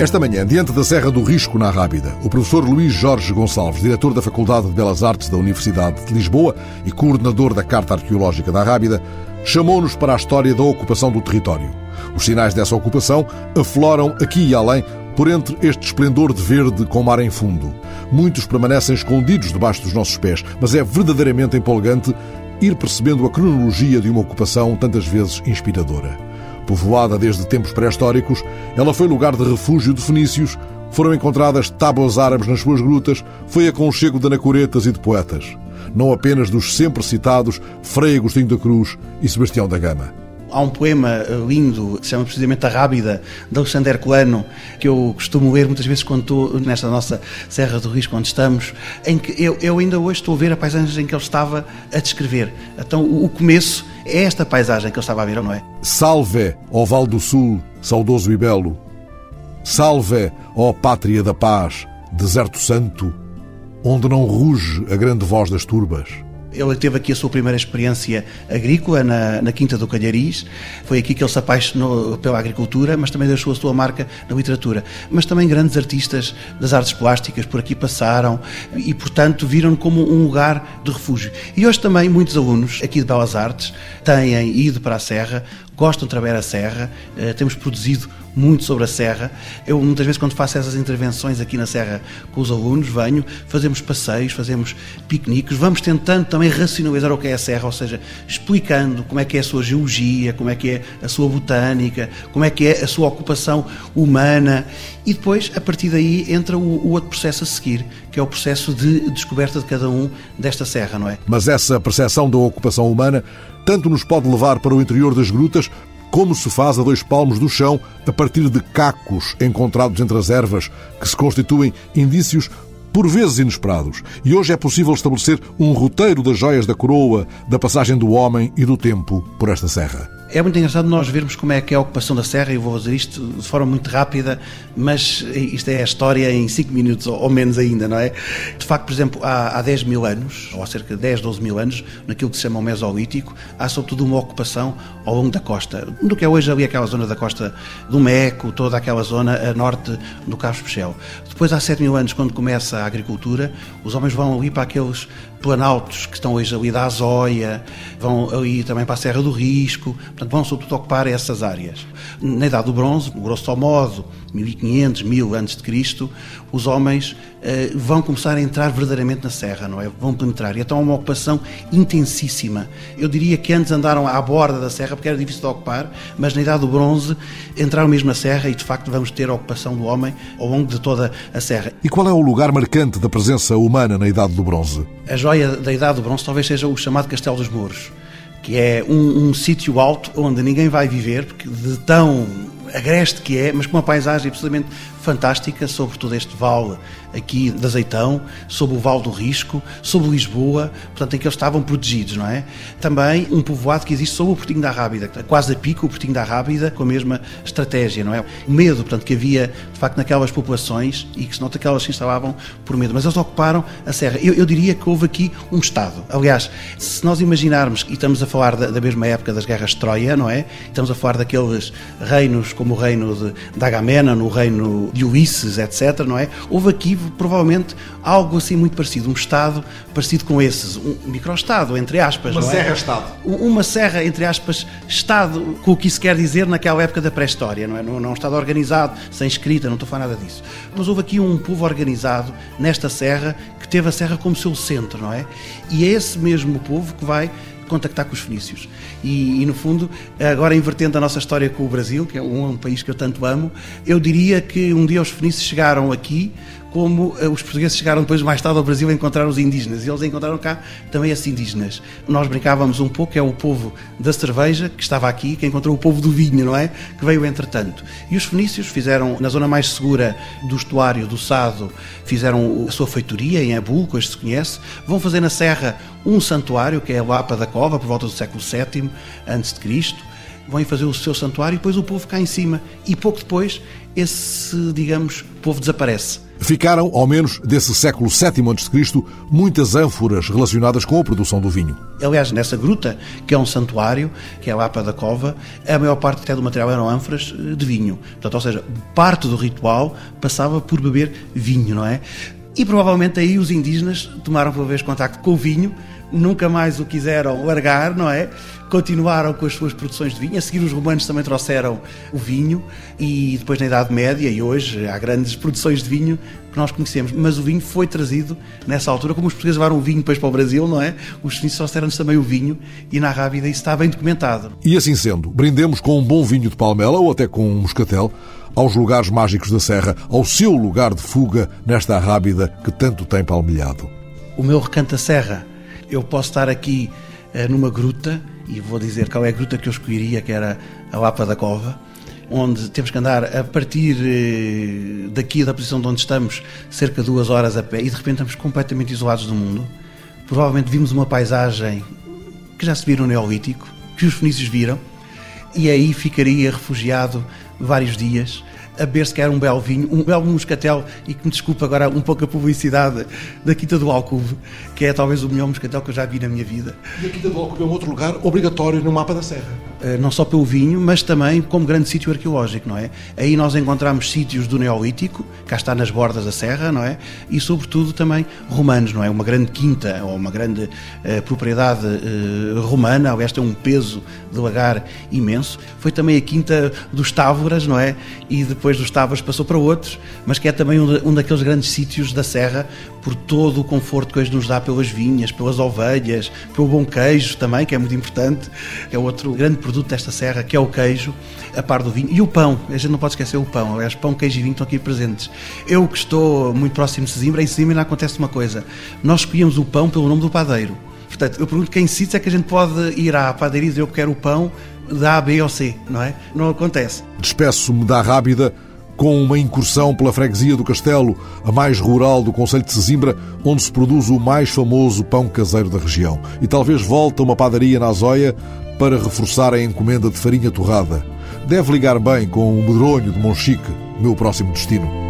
Esta manhã, diante da Serra do Risco, na Rábida, o professor Luís Jorge Gonçalves, diretor da Faculdade de Belas Artes da Universidade de Lisboa e coordenador da Carta Arqueológica da Rábida, chamou-nos para a história da ocupação do território. Os sinais dessa ocupação afloram aqui e além por entre este esplendor de verde com mar em fundo. Muitos permanecem escondidos debaixo dos nossos pés, mas é verdadeiramente empolgante ir percebendo a cronologia de uma ocupação tantas vezes inspiradora. Povoada desde tempos pré-históricos, ela foi lugar de refúgio de fenícios, foram encontradas tábuas árabes nas suas grutas, foi aconchego de anacoretas e de poetas. Não apenas dos sempre citados Frei Agostinho da Cruz e Sebastião da Gama. Há um poema lindo que se chama precisamente A Rábida, de Alexandre Herculano, que eu costumo ler muitas vezes quando estou nesta nossa Serra do Risco, onde estamos, em que eu, eu ainda hoje estou a ver a paisagem que ele estava a descrever. Então, o começo é esta paisagem que ele estava a ver, não é? Salve, ó Val do Sul, saudoso e belo. Salve, ó Pátria da Paz, deserto santo, onde não ruge a grande voz das turbas. Ele teve aqui a sua primeira experiência agrícola na, na Quinta do Calhariz. Foi aqui que ele se apaixonou pela agricultura, mas também deixou a sua marca na literatura. Mas também grandes artistas das artes plásticas por aqui passaram e, portanto, viram-no como um lugar de refúgio. E hoje também muitos alunos aqui de Belas Artes têm ido para a Serra, gostam de trabalhar a Serra, eh, temos produzido muito sobre a Serra. Eu, muitas vezes, quando faço essas intervenções aqui na Serra com os alunos, venho, fazemos passeios, fazemos piqueniques, vamos tentando também racionalizar o que é a Serra, ou seja, explicando como é que é a sua geologia, como é que é a sua botânica, como é que é a sua ocupação humana e depois, a partir daí, entra o, o outro processo a seguir, que é o processo de descoberta de cada um desta Serra, não é? Mas essa percepção da ocupação humana tanto nos pode levar para o interior das grutas, como se faz a dois palmos do chão a partir de cacos encontrados entre as ervas, que se constituem indícios por vezes inesperados. E hoje é possível estabelecer um roteiro das joias da coroa, da passagem do homem e do tempo por esta serra. É muito engraçado nós vermos como é que é a ocupação da Serra, eu vou fazer isto de forma muito rápida, mas isto é a história em 5 minutos ou menos ainda, não é? De facto, por exemplo, há, há 10 mil anos, ou há cerca de 10, 12 mil anos, naquilo que se chama o Mesolítico, há sobretudo uma ocupação ao longo da costa, do que é hoje ali aquela zona da costa do Meco, toda aquela zona a norte do Cabo Especial. Depois, há 7 mil anos, quando começa a agricultura, os homens vão ali para aqueles planaltos que estão hoje ali da Azóia, vão ali também para a Serra do Risco, portanto vão sobretudo ocupar essas áreas. Na Idade do Bronze, grosso modo, 1500, 1000 antes de Cristo, os homens eh, vão começar a entrar verdadeiramente na serra, não é? Vão penetrar. E então é uma ocupação intensíssima. Eu diria que antes andaram à borda da serra porque era difícil de ocupar, mas na Idade do Bronze entraram mesmo na serra e de facto vamos ter a ocupação do homem ao longo de toda a serra. E qual é o lugar marcante da presença humana na Idade do Bronze? A joia da Idade do Bronze talvez seja o chamado Castelo dos Mouros, que é um, um sítio alto onde ninguém vai viver, porque de tão agreste que é, mas com uma paisagem absolutamente fantástica sobre todo este vale aqui de Azeitão, sobre o Vale do Risco, sobre Lisboa, portanto, em que eles estavam protegidos, não é? Também um povoado que existe sobre o Portinho da Rábida, quase a pico o Portinho da Rábida, com a mesma estratégia, não é? O medo, portanto, que havia, de facto, naquelas populações e que se nota que elas se instalavam por medo, mas eles ocuparam a serra. Eu, eu diria que houve aqui um Estado. Aliás, se nós imaginarmos, e estamos a falar da, da mesma época das guerras de Troia, não é? Estamos a falar daqueles reinos como o reino de, de Agamemnon, o reino de Ulisses, etc., não é? Houve aqui provavelmente algo assim muito parecido, um Estado parecido com esses, um micro-Estado, entre aspas. Uma é? serra-Estado. Uma serra, entre aspas, Estado, com o que isso quer dizer naquela época da pré-história, não é? Não, não é um Estado organizado, sem escrita, não estou a falar nada disso. Mas houve aqui um povo organizado nesta serra que teve a serra como seu centro, não é? E é esse mesmo povo que vai contactar com os fenícios. E, e, no fundo, agora invertendo a nossa história com o Brasil, que é um, um país que eu tanto amo, eu diria que um dia os fenícios chegaram aqui como eh, os portugueses chegaram depois mais tarde ao Brasil a encontrar os indígenas e eles encontraram cá também esses indígenas. Nós brincávamos um pouco, é o povo da cerveja que estava aqui, que encontrou o povo do vinho, não é? Que veio entretanto. E os fenícios fizeram, na zona mais segura do estuário do Sado, fizeram a sua feitoria em Abul, que hoje se conhece, vão fazer na Serra um santuário, que é a Lapa da Cova, por volta do século VII Cristo, vão fazer o seu santuário e depois o povo cá em cima. E pouco depois, esse, digamos, povo desaparece Ficaram, ao menos desse século VII a.C., muitas ânforas relacionadas com a produção do vinho. Aliás, nessa gruta, que é um santuário, que é a Lapa da Cova, a maior parte até do material eram ânforas eh, de vinho. Portanto, ou seja, parte do ritual passava por beber vinho, não é? E provavelmente aí os indígenas tomaram pela vez contacto com o vinho, nunca mais o quiseram largar, não é? Continuaram com as suas produções de vinho. A seguir, os romanos também trouxeram o vinho, e depois, na Idade Média, e hoje, há grandes produções de vinho que nós conhecemos. Mas o vinho foi trazido nessa altura, como os portugueses levaram o vinho depois para o Brasil, não é? Os suíços trouxeram-nos também o vinho, e na Rábida isso está bem documentado. E assim sendo, brindemos com um bom vinho de palmela ou até com um moscatel aos lugares mágicos da Serra, ao seu lugar de fuga nesta Rábida que tanto tem palmilhado. O meu recanto da Serra, eu posso estar aqui uh, numa gruta, e vou dizer qual é a gruta que eu escolheria, que era a Lapa da Cova, onde temos que andar a partir uh, daqui da posição de onde estamos, cerca de duas horas a pé, e de repente estamos completamente isolados do mundo. Provavelmente vimos uma paisagem que já se viram no Neolítico, que os fenícios viram, e aí ficaria refugiado vários dias a beber se quer um belo vinho, um belo moscatel, e que me desculpe agora um pouco a publicidade da Quinta do Alcuve, que é talvez o melhor moscatel que eu já vi na minha vida. E a Quinta do Alcuve é um outro lugar obrigatório no mapa da Serra. Eh, não só pelo vinho, mas também como grande sítio arqueológico, não é? Aí nós encontramos sítios do Neolítico, cá está nas bordas da serra, não é? E sobretudo também romanos, não é? Uma grande quinta ou uma grande uh, propriedade uh, romana, aliás tem um peso de lagar imenso. Foi também a quinta dos Távoras, não é? E depois dos Távoras passou para outros, mas que é também um, um daqueles grandes sítios da serra por todo o conforto que hoje nos dá pelas vinhas, pelas ovelhas, pelo bom queijo também, que é muito importante, é outro grande produto desta serra, que é o queijo, a par do vinho, e o pão. A gente não pode esquecer o pão. Aliás, pão, queijo e vinho estão aqui presentes. Eu que estou muito próximo de Sesimbra, em Sesimbra acontece uma coisa. Nós escolhemos o pão pelo nome do padeiro. Portanto, eu pergunto quem sítios é que a gente pode ir à padaria e dizer eu quero o pão da A, B ou C, não é? Não acontece. Despeço-me da Rábida com uma incursão pela freguesia do Castelo, a mais rural do Conselho de Sesimbra, onde se produz o mais famoso pão caseiro da região. E talvez volte a uma padaria na Azóia para reforçar a encomenda de farinha torrada. Deve ligar bem com o medronho de Monchique, meu próximo destino.